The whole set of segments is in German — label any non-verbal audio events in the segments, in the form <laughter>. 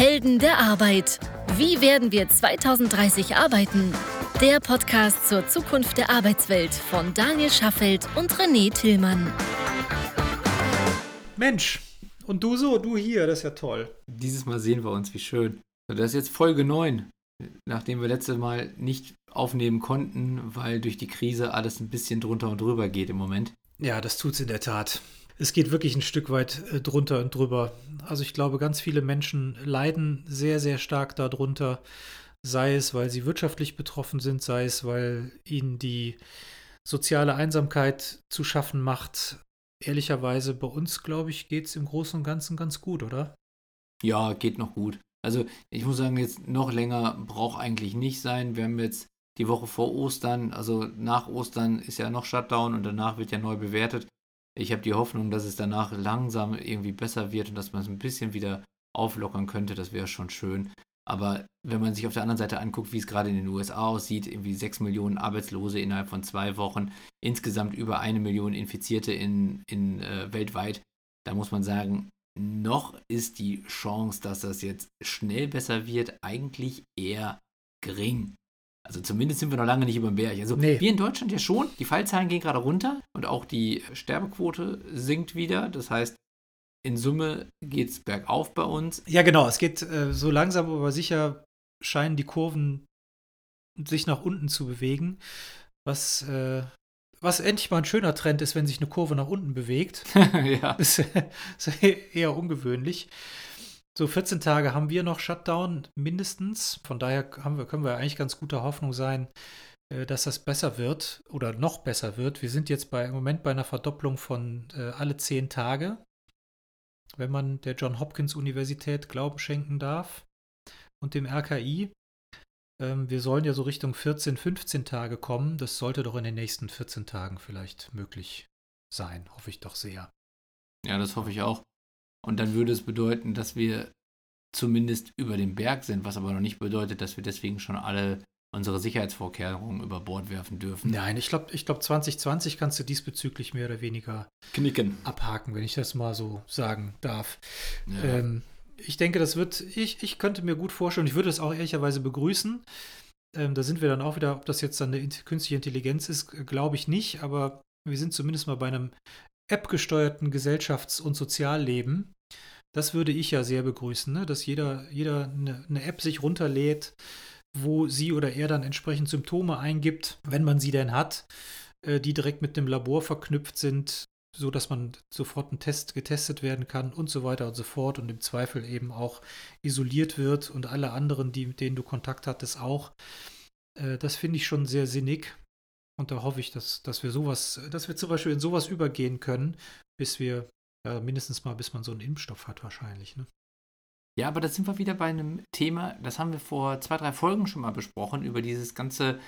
Helden der Arbeit. Wie werden wir 2030 arbeiten? Der Podcast zur Zukunft der Arbeitswelt von Daniel Schaffelt und René Tillmann. Mensch, und du so, du hier, das ist ja toll. Dieses Mal sehen wir uns, wie schön. Das ist jetzt Folge 9, nachdem wir letztes Mal nicht aufnehmen konnten, weil durch die Krise alles ein bisschen drunter und drüber geht im Moment. Ja, das tut's in der Tat es geht wirklich ein Stück weit äh, drunter und drüber. Also ich glaube, ganz viele Menschen leiden sehr, sehr stark darunter, sei es, weil sie wirtschaftlich betroffen sind, sei es, weil ihnen die soziale Einsamkeit zu schaffen macht. Ehrlicherweise, bei uns, glaube ich, geht es im Großen und Ganzen ganz gut, oder? Ja, geht noch gut. Also ich muss sagen, jetzt noch länger braucht eigentlich nicht sein. Wir haben jetzt die Woche vor Ostern, also nach Ostern ist ja noch Shutdown und danach wird ja neu bewertet. Ich habe die Hoffnung, dass es danach langsam irgendwie besser wird und dass man es ein bisschen wieder auflockern könnte. Das wäre schon schön. Aber wenn man sich auf der anderen Seite anguckt, wie es gerade in den USA aussieht, irgendwie 6 Millionen Arbeitslose innerhalb von zwei Wochen, insgesamt über eine Million Infizierte in, in äh, weltweit, da muss man sagen, noch ist die Chance, dass das jetzt schnell besser wird, eigentlich eher gering. Also zumindest sind wir noch lange nicht über dem Berg. Also nee. wir in Deutschland ja schon. Die Fallzahlen gehen gerade runter und auch die Sterbequote sinkt wieder. Das heißt, in Summe geht es bergauf bei uns. Ja, genau. Es geht äh, so langsam, aber sicher scheinen die Kurven sich nach unten zu bewegen. Was, äh, was endlich mal ein schöner Trend ist, wenn sich eine Kurve nach unten bewegt. <laughs> ja. Das <laughs> ist eher ungewöhnlich. So 14 Tage haben wir noch Shutdown mindestens. Von daher wir, können wir eigentlich ganz guter Hoffnung sein, äh, dass das besser wird oder noch besser wird. Wir sind jetzt bei, im Moment bei einer Verdopplung von äh, alle 10 Tage, wenn man der John Hopkins Universität Glauben schenken darf und dem RKI. Ähm, wir sollen ja so Richtung 14, 15 Tage kommen. Das sollte doch in den nächsten 14 Tagen vielleicht möglich sein, hoffe ich doch sehr. Ja, das hoffe ich auch. Und dann würde es bedeuten, dass wir zumindest über dem Berg sind, was aber noch nicht bedeutet, dass wir deswegen schon alle unsere Sicherheitsvorkehrungen über Bord werfen dürfen. Nein, ich glaube, ich glaub 2020 kannst du diesbezüglich mehr oder weniger knicken. Abhaken, wenn ich das mal so sagen darf. Ja. Ähm, ich denke, das wird, ich, ich könnte mir gut vorstellen, ich würde es auch ehrlicherweise begrüßen. Ähm, da sind wir dann auch wieder, ob das jetzt dann eine künstliche Intelligenz ist, glaube ich nicht, aber wir sind zumindest mal bei einem App-gesteuerten Gesellschafts- und Sozialleben. Das würde ich ja sehr begrüßen, ne? dass jeder, jeder eine, eine App sich runterlädt, wo sie oder er dann entsprechend Symptome eingibt, wenn man sie denn hat, äh, die direkt mit dem Labor verknüpft sind, so dass man sofort ein Test getestet werden kann und so weiter und so fort und im Zweifel eben auch isoliert wird und alle anderen, die, mit denen du Kontakt hattest, auch. Äh, das finde ich schon sehr sinnig und da hoffe ich, dass, dass wir sowas, dass wir zum Beispiel in sowas übergehen können, bis wir, ja, mindestens mal, bis man so einen Impfstoff hat, wahrscheinlich. Ne? Ja, aber da sind wir wieder bei einem Thema, das haben wir vor zwei, drei Folgen schon mal besprochen, über dieses ganze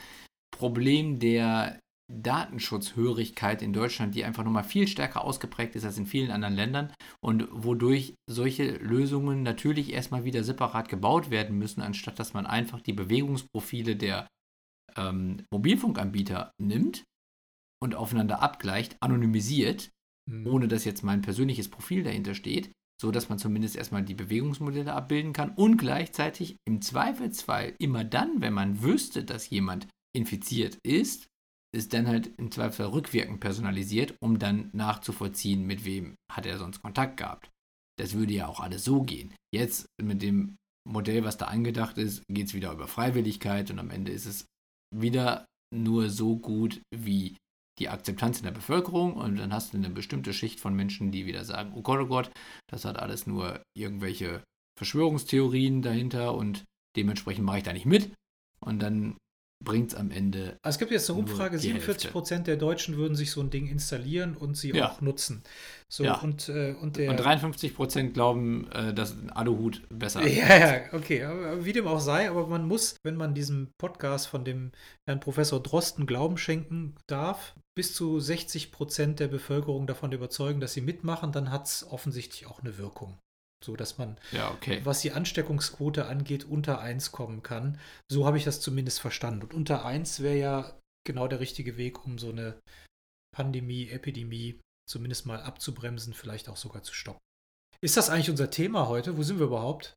Problem der Datenschutzhörigkeit in Deutschland, die einfach nochmal viel stärker ausgeprägt ist als in vielen anderen Ländern und wodurch solche Lösungen natürlich erstmal wieder separat gebaut werden müssen, anstatt dass man einfach die Bewegungsprofile der ähm, Mobilfunkanbieter nimmt und aufeinander abgleicht, anonymisiert, mhm. ohne dass jetzt mein persönliches Profil dahinter steht, so dass man zumindest erstmal die Bewegungsmodelle abbilden kann und gleichzeitig im Zweifelsfall immer dann, wenn man wüsste, dass jemand infiziert ist, ist dann halt im Zweifelsfall rückwirkend personalisiert, um dann nachzuvollziehen, mit wem hat er sonst Kontakt gehabt. Das würde ja auch alles so gehen. Jetzt mit dem Modell, was da angedacht ist, geht es wieder über Freiwilligkeit und am Ende ist es wieder nur so gut wie die Akzeptanz in der Bevölkerung und dann hast du eine bestimmte Schicht von Menschen, die wieder sagen, oh Gott, oh Gott, das hat alles nur irgendwelche Verschwörungstheorien dahinter und dementsprechend mache ich da nicht mit. Und dann bringt es am Ende. Also es gibt jetzt eine Umfrage, 47 Prozent der Deutschen würden sich so ein Ding installieren und sie ja. auch nutzen. So, ja. und, äh, und, der, und 53 Prozent glauben, äh, dass ein Aluhut besser <laughs> ist. Ja, ja, okay. Aber wie dem auch sei, aber man muss, wenn man diesem Podcast von dem Herrn Professor Drosten Glauben schenken darf, bis zu 60 Prozent der Bevölkerung davon überzeugen, dass sie mitmachen, dann hat es offensichtlich auch eine Wirkung so dass man, ja, okay. was die Ansteckungsquote angeht, unter 1 kommen kann. So habe ich das zumindest verstanden. Und unter 1 wäre ja genau der richtige Weg, um so eine Pandemie, Epidemie zumindest mal abzubremsen, vielleicht auch sogar zu stoppen. Ist das eigentlich unser Thema heute? Wo sind wir überhaupt?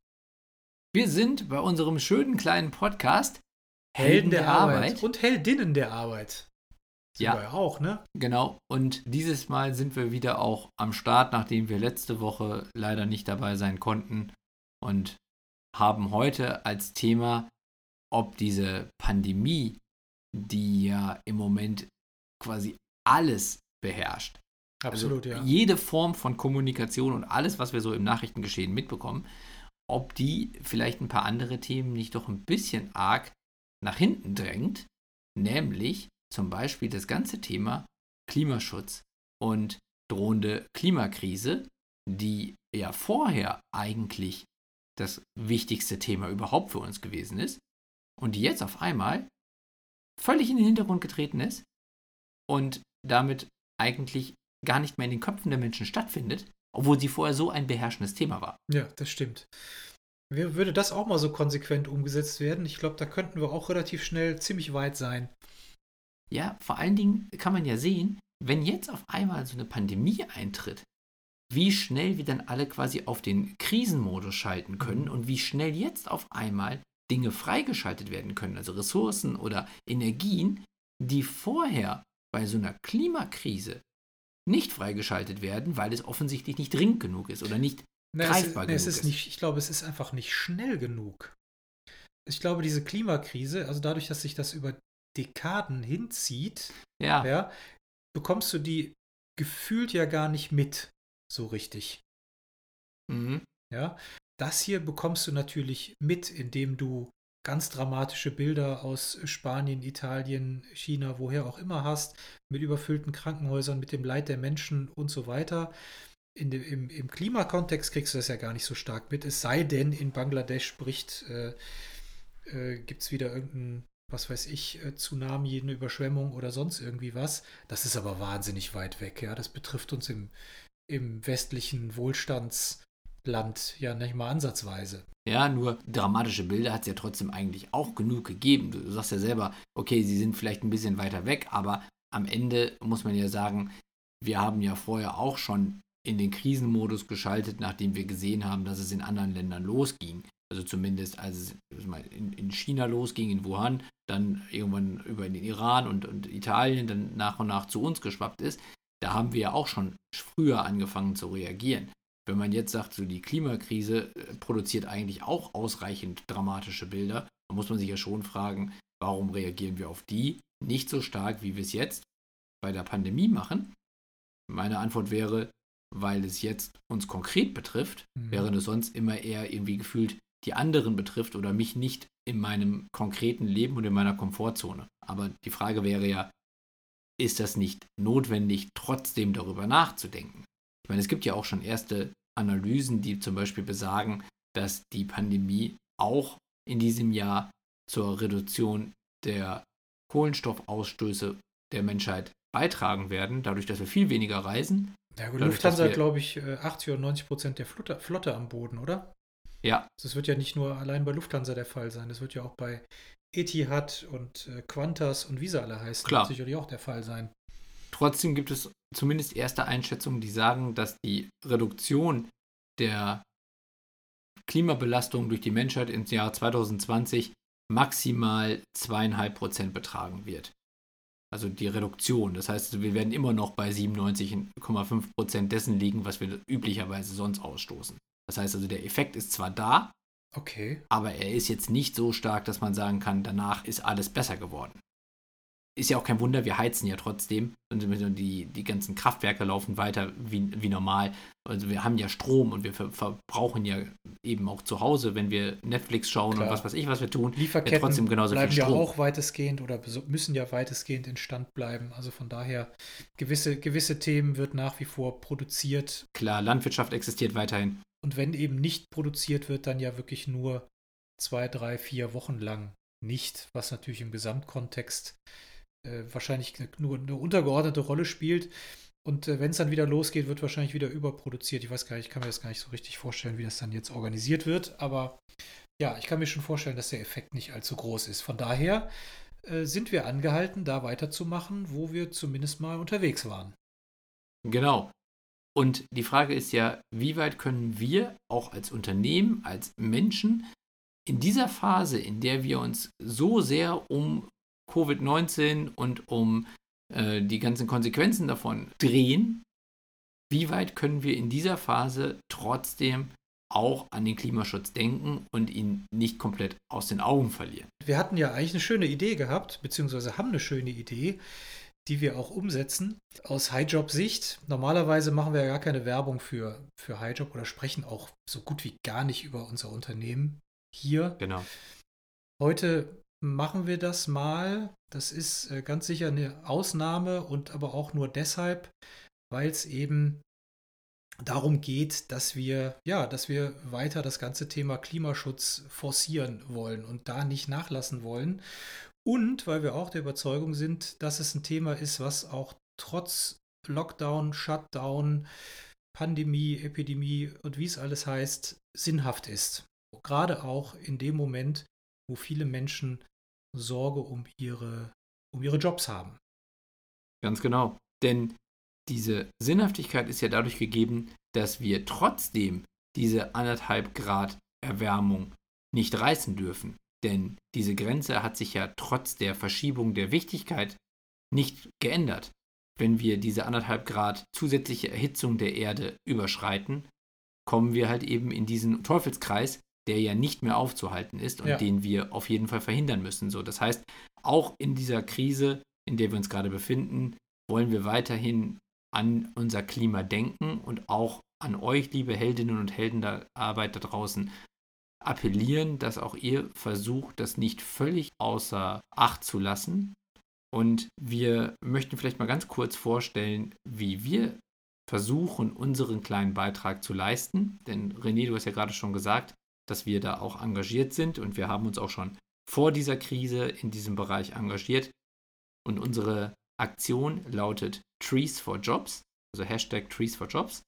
Wir sind bei unserem schönen kleinen Podcast Helden, der, der Arbeit. Arbeit. und Heldinnen der Arbeit. Sind ja, wir auch, ne? Genau. Und dieses Mal sind wir wieder auch am Start, nachdem wir letzte Woche leider nicht dabei sein konnten und haben heute als Thema, ob diese Pandemie, die ja im Moment quasi alles beherrscht. Absolut, also ja. Jede Form von Kommunikation und alles, was wir so im Nachrichtengeschehen mitbekommen, ob die vielleicht ein paar andere Themen nicht doch ein bisschen arg nach hinten drängt, nämlich zum Beispiel das ganze Thema Klimaschutz und drohende Klimakrise, die ja vorher eigentlich das wichtigste Thema überhaupt für uns gewesen ist und die jetzt auf einmal völlig in den Hintergrund getreten ist und damit eigentlich gar nicht mehr in den Köpfen der Menschen stattfindet, obwohl sie vorher so ein beherrschendes Thema war. Ja, das stimmt. Würde das auch mal so konsequent umgesetzt werden? Ich glaube, da könnten wir auch relativ schnell ziemlich weit sein. Ja, vor allen Dingen kann man ja sehen, wenn jetzt auf einmal so eine Pandemie eintritt, wie schnell wir dann alle quasi auf den Krisenmodus schalten können mhm. und wie schnell jetzt auf einmal Dinge freigeschaltet werden können, also Ressourcen oder Energien, die vorher bei so einer Klimakrise nicht freigeschaltet werden, weil es offensichtlich nicht dringend genug ist oder nicht nee, greifbar es, nee, genug es ist. Nicht, ich glaube, es ist einfach nicht schnell genug. Ich glaube, diese Klimakrise, also dadurch, dass sich das über Dekaden hinzieht, ja. ja bekommst du die gefühlt ja gar nicht mit, so richtig. Mhm. Ja, das hier bekommst du natürlich mit, indem du ganz dramatische Bilder aus Spanien, Italien, China, woher auch immer hast, mit überfüllten Krankenhäusern, mit dem Leid der Menschen und so weiter. In dem, im, Im Klimakontext kriegst du das ja gar nicht so stark mit, es sei denn, in Bangladesch bricht, äh, äh, gibt es wieder irgendein, was weiß ich, äh, Tsunami, eine Überschwemmung oder sonst irgendwie was. Das ist aber wahnsinnig weit weg, ja. Das betrifft uns im, im westlichen Wohlstandsland ja nicht mal ansatzweise. Ja, nur dramatische Bilder hat es ja trotzdem eigentlich auch genug gegeben. Du sagst ja selber, okay, sie sind vielleicht ein bisschen weiter weg, aber am Ende muss man ja sagen, wir haben ja vorher auch schon in den Krisenmodus geschaltet, nachdem wir gesehen haben, dass es in anderen Ländern losging. Also zumindest als es in, China losging, in Wuhan, dann irgendwann über den Iran und, und Italien dann nach und nach zu uns geschwappt ist. Da haben wir ja auch schon früher angefangen zu reagieren. Wenn man jetzt sagt, so die Klimakrise äh, produziert eigentlich auch ausreichend dramatische Bilder, dann muss man sich ja schon fragen, warum reagieren wir auf die nicht so stark, wie wir es jetzt bei der Pandemie machen? Meine Antwort wäre, weil es jetzt uns konkret betrifft, mhm. während es sonst immer eher irgendwie gefühlt die anderen betrifft oder mich nicht in meinem konkreten Leben und in meiner Komfortzone. Aber die Frage wäre ja, ist das nicht notwendig, trotzdem darüber nachzudenken? Ich meine, es gibt ja auch schon erste Analysen, die zum Beispiel besagen, dass die Pandemie auch in diesem Jahr zur Reduktion der Kohlenstoffausstöße der Menschheit beitragen werden, dadurch, dass wir viel weniger reisen. Ja, gut, Lufthansa hat, glaube ich, 80 oder 90 Prozent der Flotte, Flotte am Boden, oder? Ja. Das wird ja nicht nur allein bei Lufthansa der Fall sein, das wird ja auch bei Etihad und äh, Qantas und wie sie alle heißen, Klar. sicherlich auch der Fall sein. Trotzdem gibt es zumindest erste Einschätzungen, die sagen, dass die Reduktion der Klimabelastung durch die Menschheit ins Jahr 2020 maximal zweieinhalb Prozent betragen wird. Also die Reduktion. Das heißt, wir werden immer noch bei 97,5 Prozent dessen liegen, was wir üblicherweise sonst ausstoßen. Das heißt also, der Effekt ist zwar da, okay. aber er ist jetzt nicht so stark, dass man sagen kann, danach ist alles besser geworden ist ja auch kein Wunder, wir heizen ja trotzdem und die, die ganzen Kraftwerke laufen weiter wie, wie normal. Also wir haben ja Strom und wir ver verbrauchen ja eben auch zu Hause, wenn wir Netflix schauen Klar. und was weiß ich, was wir tun, Lieferketten ja trotzdem genauso bleiben viel Strom. ja auch weitestgehend oder müssen ja weitestgehend in Stand bleiben. Also von daher, gewisse, gewisse Themen wird nach wie vor produziert. Klar, Landwirtschaft existiert weiterhin. Und wenn eben nicht produziert wird, dann ja wirklich nur zwei, drei, vier Wochen lang nicht, was natürlich im Gesamtkontext äh, wahrscheinlich nur eine untergeordnete Rolle spielt. Und äh, wenn es dann wieder losgeht, wird wahrscheinlich wieder überproduziert. Ich weiß gar nicht, ich kann mir das gar nicht so richtig vorstellen, wie das dann jetzt organisiert wird. Aber ja, ich kann mir schon vorstellen, dass der Effekt nicht allzu groß ist. Von daher äh, sind wir angehalten, da weiterzumachen, wo wir zumindest mal unterwegs waren. Genau. Und die Frage ist ja, wie weit können wir auch als Unternehmen, als Menschen in dieser Phase, in der wir uns so sehr um Covid-19 und um äh, die ganzen Konsequenzen davon drehen, wie weit können wir in dieser Phase trotzdem auch an den Klimaschutz denken und ihn nicht komplett aus den Augen verlieren. Wir hatten ja eigentlich eine schöne Idee gehabt, beziehungsweise haben eine schöne Idee, die wir auch umsetzen. Aus Highjob-Sicht, normalerweise machen wir ja gar keine Werbung für, für Highjob oder sprechen auch so gut wie gar nicht über unser Unternehmen hier. Genau. Heute machen wir das mal. Das ist äh, ganz sicher eine Ausnahme und aber auch nur deshalb, weil es eben darum geht, dass wir, ja, dass wir weiter das ganze Thema Klimaschutz forcieren wollen und da nicht nachlassen wollen. Und weil wir auch der Überzeugung sind, dass es ein Thema ist, was auch trotz Lockdown, Shutdown, Pandemie, Epidemie und wie es alles heißt, sinnhaft ist. Gerade auch in dem Moment, wo viele Menschen Sorge um ihre, um ihre Jobs haben. Ganz genau. Denn diese Sinnhaftigkeit ist ja dadurch gegeben, dass wir trotzdem diese anderthalb Grad Erwärmung nicht reißen dürfen. Denn diese Grenze hat sich ja trotz der Verschiebung der Wichtigkeit nicht geändert. Wenn wir diese anderthalb Grad zusätzliche Erhitzung der Erde überschreiten, kommen wir halt eben in diesen Teufelskreis, der ja nicht mehr aufzuhalten ist und ja. den wir auf jeden Fall verhindern müssen. So, das heißt, auch in dieser Krise, in der wir uns gerade befinden, wollen wir weiterhin an unser Klima denken und auch an euch, liebe Heldinnen und Helden der Arbeit da draußen, appellieren, dass auch ihr versucht, das nicht völlig außer Acht zu lassen. Und wir möchten vielleicht mal ganz kurz vorstellen, wie wir versuchen, unseren kleinen Beitrag zu leisten. Denn René, du hast ja gerade schon gesagt, dass wir da auch engagiert sind und wir haben uns auch schon vor dieser Krise in diesem Bereich engagiert. Und unsere Aktion lautet Trees for Jobs, also Hashtag Trees for Jobs,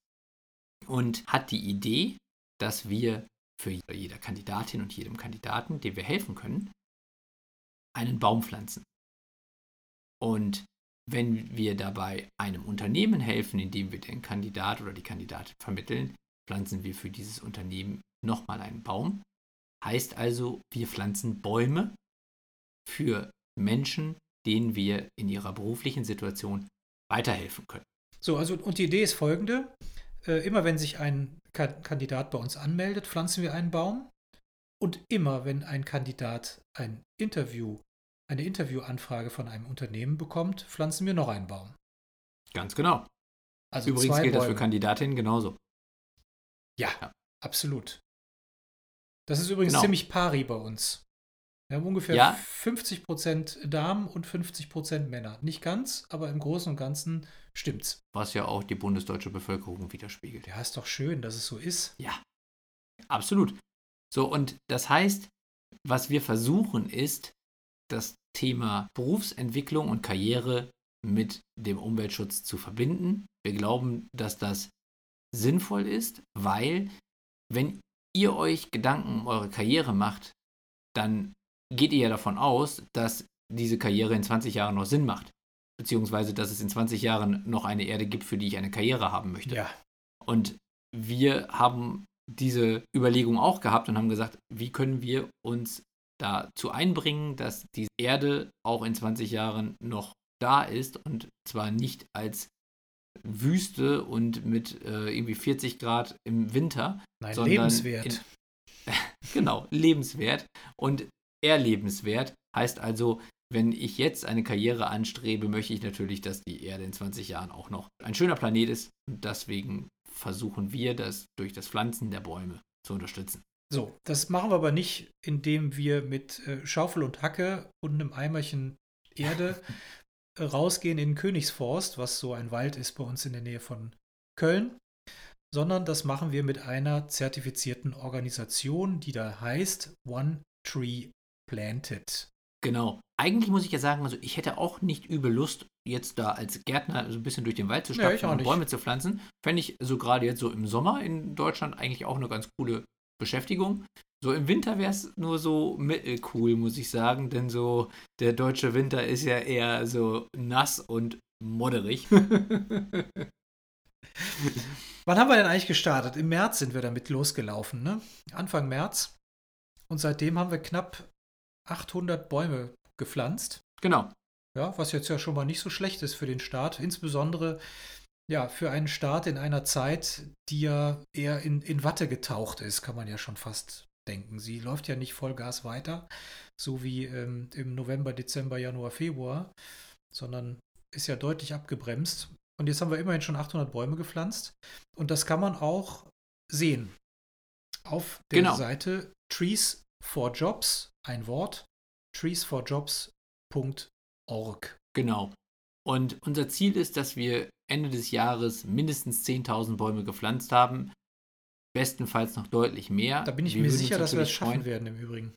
und hat die Idee, dass wir für jede Kandidatin und jedem Kandidaten, dem wir helfen können, einen Baum pflanzen. Und wenn wir dabei einem Unternehmen helfen, indem wir den Kandidat oder die Kandidatin vermitteln, pflanzen wir für dieses Unternehmen nochmal einen Baum. Heißt also, wir pflanzen Bäume für Menschen, denen wir in ihrer beruflichen Situation weiterhelfen können. So, also und die Idee ist folgende. Äh, immer wenn sich ein Kandidat bei uns anmeldet, pflanzen wir einen Baum. Und immer wenn ein Kandidat ein Interview, eine Interviewanfrage von einem Unternehmen bekommt, pflanzen wir noch einen Baum. Ganz genau. Also Übrigens gilt Bäume. das für Kandidatinnen genauso. Ja, ja, absolut. Das ist übrigens genau. ziemlich pari bei uns. Wir haben ungefähr ja. 50% Damen und 50% Männer. Nicht ganz, aber im Großen und Ganzen stimmt's. Was ja auch die bundesdeutsche Bevölkerung widerspiegelt. Ja, ist doch schön, dass es so ist. Ja, absolut. So, und das heißt, was wir versuchen ist, das Thema Berufsentwicklung und Karriere mit dem Umweltschutz zu verbinden. Wir glauben, dass das sinnvoll ist, weil wenn ihr euch Gedanken um eure Karriere macht, dann geht ihr ja davon aus, dass diese Karriere in 20 Jahren noch Sinn macht. Beziehungsweise, dass es in 20 Jahren noch eine Erde gibt, für die ich eine Karriere haben möchte. Ja. Und wir haben diese Überlegung auch gehabt und haben gesagt, wie können wir uns dazu einbringen, dass die Erde auch in 20 Jahren noch da ist und zwar nicht als Wüste und mit äh, irgendwie 40 Grad im Winter. Nein, sondern lebenswert. In, <laughs> genau, lebenswert und erlebenswert. Heißt also, wenn ich jetzt eine Karriere anstrebe, möchte ich natürlich, dass die Erde in 20 Jahren auch noch ein schöner Planet ist. Und deswegen versuchen wir das durch das Pflanzen der Bäume zu unterstützen. So, das machen wir aber nicht, indem wir mit äh, Schaufel und Hacke und einem Eimerchen Erde <laughs> rausgehen in Königsforst, was so ein Wald ist bei uns in der Nähe von Köln, sondern das machen wir mit einer zertifizierten Organisation, die da heißt One Tree Planted. Genau. Eigentlich muss ich ja sagen, also ich hätte auch nicht übel Lust, jetzt da als Gärtner so ein bisschen durch den Wald zu stapfen ja, und Bäume zu pflanzen. Fände ich so gerade jetzt so im Sommer in Deutschland eigentlich auch eine ganz coole Beschäftigung. So im Winter wäre es nur so mittelcool, muss ich sagen, denn so der deutsche Winter ist ja eher so nass und modderig. <laughs> Wann haben wir denn eigentlich gestartet? Im März sind wir damit losgelaufen, ne? Anfang März. Und seitdem haben wir knapp 800 Bäume gepflanzt. Genau. Ja, was jetzt ja schon mal nicht so schlecht ist für den Start. Insbesondere ja, für einen Start in einer Zeit, die ja eher in, in Watte getaucht ist, kann man ja schon fast denken. Sie läuft ja nicht Vollgas weiter, so wie ähm, im November, Dezember, Januar, Februar, sondern ist ja deutlich abgebremst. Und jetzt haben wir immerhin schon 800 Bäume gepflanzt. Und das kann man auch sehen auf der genau. Seite Trees for Jobs, ein Wort, treesforjobs.org. Genau. Und unser Ziel ist, dass wir Ende des Jahres mindestens 10.000 Bäume gepflanzt haben. Bestenfalls noch deutlich mehr. Da bin ich wir mir sicher, dass wir das schaffen freuen. werden im Übrigen.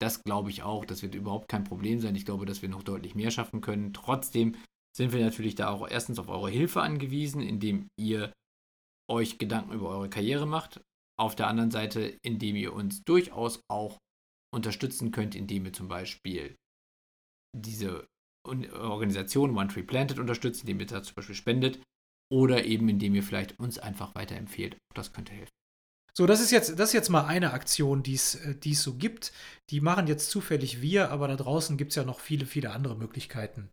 Das glaube ich auch. Das wird überhaupt kein Problem sein. Ich glaube, dass wir noch deutlich mehr schaffen können. Trotzdem sind wir natürlich da auch erstens auf eure Hilfe angewiesen, indem ihr euch Gedanken über eure Karriere macht. Auf der anderen Seite, indem ihr uns durchaus auch unterstützen könnt, indem ihr zum Beispiel diese Organisation One Tree Planted unterstützt, indem ihr da zum Beispiel spendet oder eben indem ihr vielleicht uns einfach weiterempfehlt. Das könnte helfen. So, das ist jetzt, das ist jetzt mal eine Aktion, die es äh, so gibt. Die machen jetzt zufällig wir, aber da draußen gibt es ja noch viele, viele andere Möglichkeiten,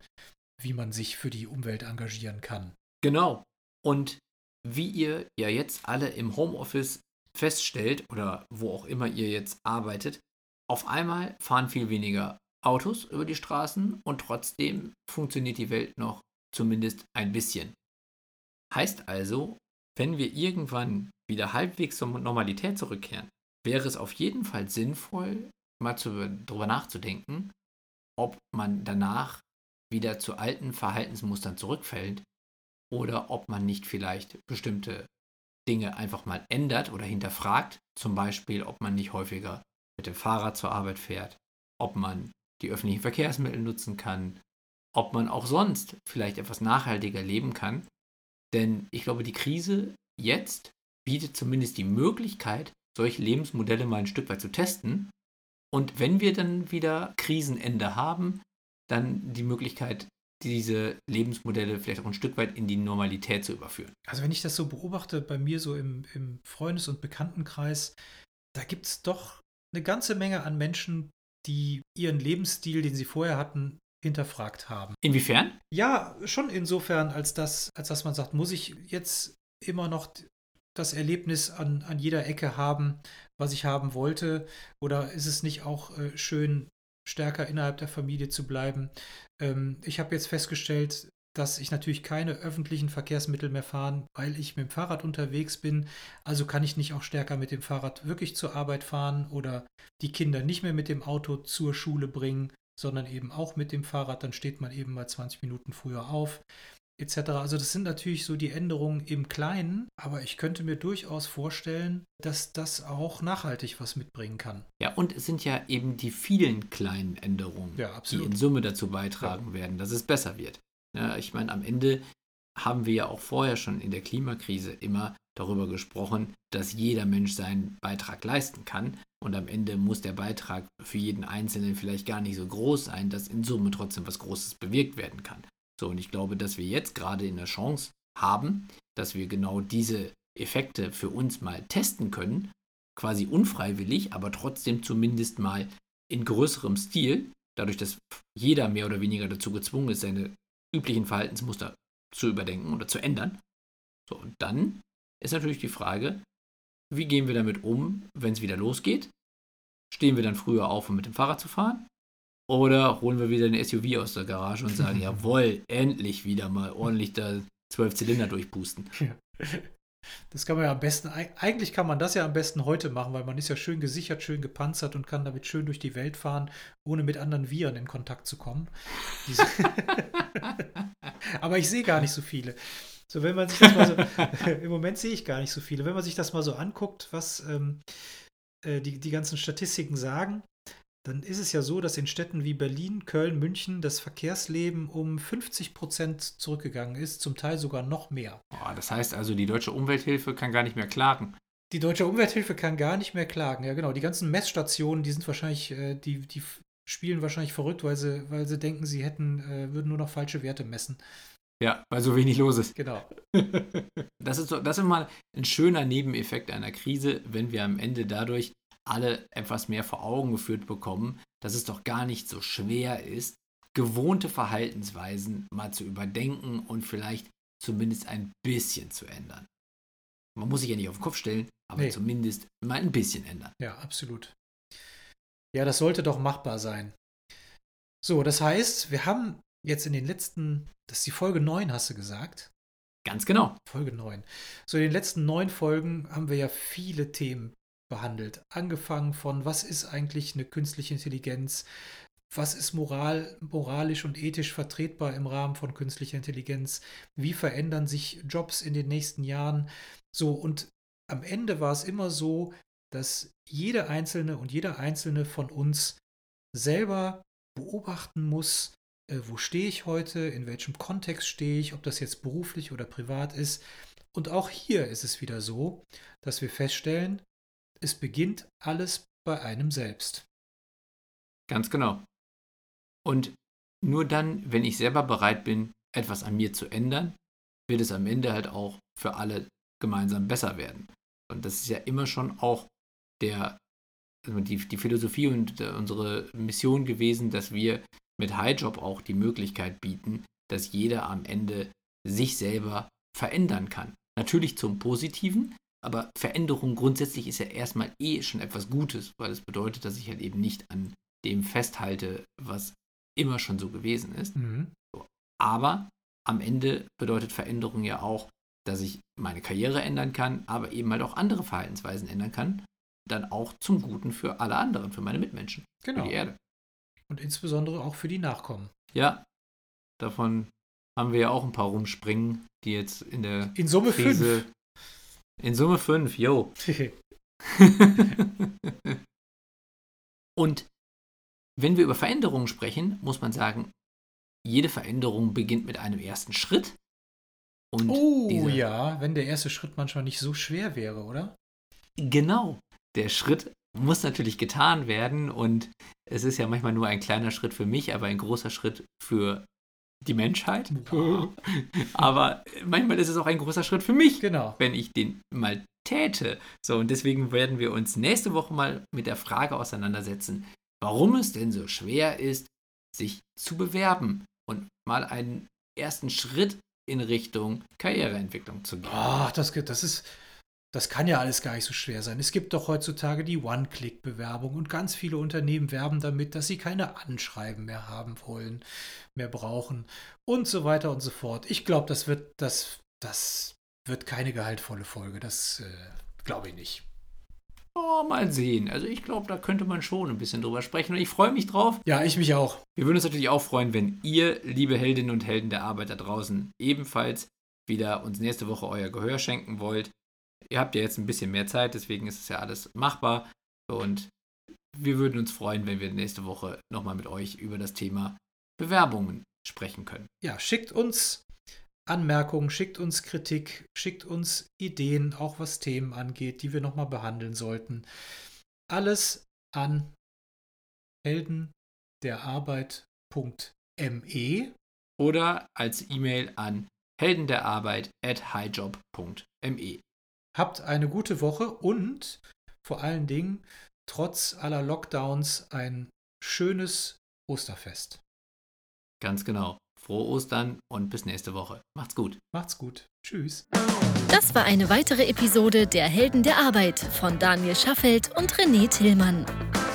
wie man sich für die Umwelt engagieren kann. Genau. Und wie ihr ja jetzt alle im Homeoffice feststellt oder wo auch immer ihr jetzt arbeitet, auf einmal fahren viel weniger Autos über die Straßen und trotzdem funktioniert die Welt noch zumindest ein bisschen. Heißt also, wenn wir irgendwann wieder halbwegs zur Normalität zurückkehren, wäre es auf jeden Fall sinnvoll, mal darüber nachzudenken, ob man danach wieder zu alten Verhaltensmustern zurückfällt oder ob man nicht vielleicht bestimmte Dinge einfach mal ändert oder hinterfragt. Zum Beispiel, ob man nicht häufiger mit dem Fahrrad zur Arbeit fährt, ob man die öffentlichen Verkehrsmittel nutzen kann, ob man auch sonst vielleicht etwas nachhaltiger leben kann. Denn ich glaube, die Krise jetzt bietet zumindest die Möglichkeit, solche Lebensmodelle mal ein Stück weit zu testen. Und wenn wir dann wieder Krisenende haben, dann die Möglichkeit, diese Lebensmodelle vielleicht auch ein Stück weit in die Normalität zu überführen. Also wenn ich das so beobachte, bei mir so im, im Freundes- und Bekanntenkreis, da gibt es doch eine ganze Menge an Menschen, die ihren Lebensstil, den sie vorher hatten, hinterfragt haben. Inwiefern? Ja, schon insofern, als dass, als dass man sagt, muss ich jetzt immer noch das Erlebnis an, an jeder Ecke haben, was ich haben wollte? Oder ist es nicht auch äh, schön, stärker innerhalb der Familie zu bleiben? Ähm, ich habe jetzt festgestellt, dass ich natürlich keine öffentlichen Verkehrsmittel mehr fahren, weil ich mit dem Fahrrad unterwegs bin. Also kann ich nicht auch stärker mit dem Fahrrad wirklich zur Arbeit fahren oder die Kinder nicht mehr mit dem Auto zur Schule bringen, sondern eben auch mit dem Fahrrad. Dann steht man eben mal 20 Minuten früher auf etc. Also das sind natürlich so die Änderungen im Kleinen, aber ich könnte mir durchaus vorstellen, dass das auch nachhaltig was mitbringen kann. Ja, und es sind ja eben die vielen kleinen Änderungen, ja, die in Summe dazu beitragen ja. werden, dass es besser wird. Ja, ich meine, am Ende haben wir ja auch vorher schon in der Klimakrise immer darüber gesprochen, dass jeder Mensch seinen Beitrag leisten kann. Und am Ende muss der Beitrag für jeden Einzelnen vielleicht gar nicht so groß sein, dass in Summe trotzdem was Großes bewirkt werden kann. So, und ich glaube, dass wir jetzt gerade in der Chance haben, dass wir genau diese Effekte für uns mal testen können, quasi unfreiwillig, aber trotzdem zumindest mal in größerem Stil, dadurch, dass jeder mehr oder weniger dazu gezwungen ist, seine üblichen Verhaltensmuster zu überdenken oder zu ändern. So, und dann ist natürlich die Frage, wie gehen wir damit um, wenn es wieder losgeht? Stehen wir dann früher auf, um mit dem Fahrrad zu fahren? Oder holen wir wieder ein SUV aus der Garage und sagen, <laughs> jawohl, endlich wieder mal ordentlich da zwölf Zylinder durchpusten. Ja. Das kann man ja am besten, eigentlich kann man das ja am besten heute machen, weil man ist ja schön gesichert, schön gepanzert und kann damit schön durch die Welt fahren, ohne mit anderen Viren in Kontakt zu kommen. <laughs> Aber ich sehe gar nicht so viele. So, wenn man sich das mal so, <laughs> im Moment sehe ich gar nicht so viele. Wenn man sich das mal so anguckt, was ähm, äh, die, die ganzen Statistiken sagen, dann ist es ja so, dass in Städten wie Berlin, Köln, München das Verkehrsleben um 50 Prozent zurückgegangen ist, zum Teil sogar noch mehr. Oh, das heißt also, die deutsche Umwelthilfe kann gar nicht mehr klagen. Die deutsche Umwelthilfe kann gar nicht mehr klagen, ja genau. Die ganzen Messstationen, die sind wahrscheinlich, äh, die, die spielen wahrscheinlich verrückt, weil sie, weil sie denken, sie hätten, äh, würden nur noch falsche Werte messen. Ja, weil so wenig los ist. Genau. <laughs> Das ist, so, das ist mal ein schöner Nebeneffekt einer Krise, wenn wir am Ende dadurch alle etwas mehr vor Augen geführt bekommen, dass es doch gar nicht so schwer ist, gewohnte Verhaltensweisen mal zu überdenken und vielleicht zumindest ein bisschen zu ändern. Man muss sich ja nicht auf den Kopf stellen, aber nee. zumindest mal ein bisschen ändern. Ja, absolut. Ja, das sollte doch machbar sein. So, das heißt, wir haben jetzt in den letzten, das ist die Folge 9, hast du gesagt? Ganz genau. Folge 9. So, in den letzten neun Folgen haben wir ja viele Themen behandelt. Angefangen von, was ist eigentlich eine künstliche Intelligenz? Was ist moral, moralisch und ethisch vertretbar im Rahmen von künstlicher Intelligenz? Wie verändern sich Jobs in den nächsten Jahren? So, und am Ende war es immer so, dass jede einzelne und jeder einzelne von uns selber beobachten muss, äh, wo stehe ich heute, in welchem Kontext stehe ich, ob das jetzt beruflich oder privat ist. Und auch hier ist es wieder so, dass wir feststellen, es beginnt alles bei einem selbst. Ganz genau. Und nur dann, wenn ich selber bereit bin, etwas an mir zu ändern, wird es am Ende halt auch für alle gemeinsam besser werden. Und das ist ja immer schon auch der, also die, die Philosophie und der, unsere Mission gewesen, dass wir mit Highjob auch die Möglichkeit bieten, dass jeder am Ende sich selber verändern kann. Natürlich zum Positiven, aber Veränderung grundsätzlich ist ja erstmal eh schon etwas Gutes, weil es bedeutet, dass ich halt eben nicht an dem festhalte, was immer schon so gewesen ist. Mhm. Aber am Ende bedeutet Veränderung ja auch, dass ich meine Karriere ändern kann, aber eben halt auch andere Verhaltensweisen ändern kann. Dann auch zum Guten für alle anderen, für meine Mitmenschen, genau. für die Erde. Und insbesondere auch für die Nachkommen. Ja, davon haben wir ja auch ein paar rumspringen, die jetzt in der in Summe Krise. Fünf. In Summe fünf, yo. <laughs> Und wenn wir über Veränderungen sprechen, muss man sagen, jede Veränderung beginnt mit einem ersten Schritt. Und oh ja, wenn der erste Schritt manchmal nicht so schwer wäre, oder? Genau. Der Schritt muss natürlich getan werden und es ist ja manchmal nur ein kleiner Schritt für mich, aber ein großer Schritt für die Menschheit. <laughs> aber manchmal ist es auch ein großer Schritt für mich, genau. wenn ich den mal täte. So, und deswegen werden wir uns nächste Woche mal mit der Frage auseinandersetzen, warum es denn so schwer ist, sich zu bewerben und mal einen ersten Schritt in Richtung Karriereentwicklung zu gehen. Ach, das, das ist, das kann ja alles gar nicht so schwer sein. Es gibt doch heutzutage die One-Click-Bewerbung und ganz viele Unternehmen werben damit, dass sie keine Anschreiben mehr haben wollen, mehr brauchen und so weiter und so fort. Ich glaube, das wird, das, das wird keine gehaltvolle Folge. Das äh, glaube ich nicht. Oh, mal sehen. Also ich glaube, da könnte man schon ein bisschen drüber sprechen und ich freue mich drauf. Ja, ich mich auch. Wir würden uns natürlich auch freuen, wenn ihr, liebe Heldinnen und Helden der Arbeit da draußen, ebenfalls wieder uns nächste Woche euer Gehör schenken wollt. Ihr habt ja jetzt ein bisschen mehr Zeit, deswegen ist es ja alles machbar und wir würden uns freuen, wenn wir nächste Woche nochmal mit euch über das Thema Bewerbungen sprechen können. Ja, schickt uns Anmerkungen, schickt uns Kritik, schickt uns Ideen, auch was Themen angeht, die wir nochmal behandeln sollten. Alles an heldenderarbeit.me oder als E-Mail an heldenderarbeit at highjob.me. Habt eine gute Woche und vor allen Dingen trotz aller Lockdowns ein schönes Osterfest. Ganz genau. Frohe Ostern und bis nächste Woche. Macht's gut. Macht's gut. Tschüss. Das war eine weitere Episode der Helden der Arbeit von Daniel Schaffelt und René Tillmann.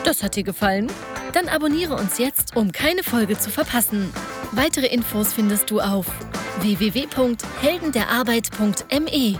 Das hat dir gefallen? Dann abonniere uns jetzt, um keine Folge zu verpassen. Weitere Infos findest du auf www.heldenderarbeit.me.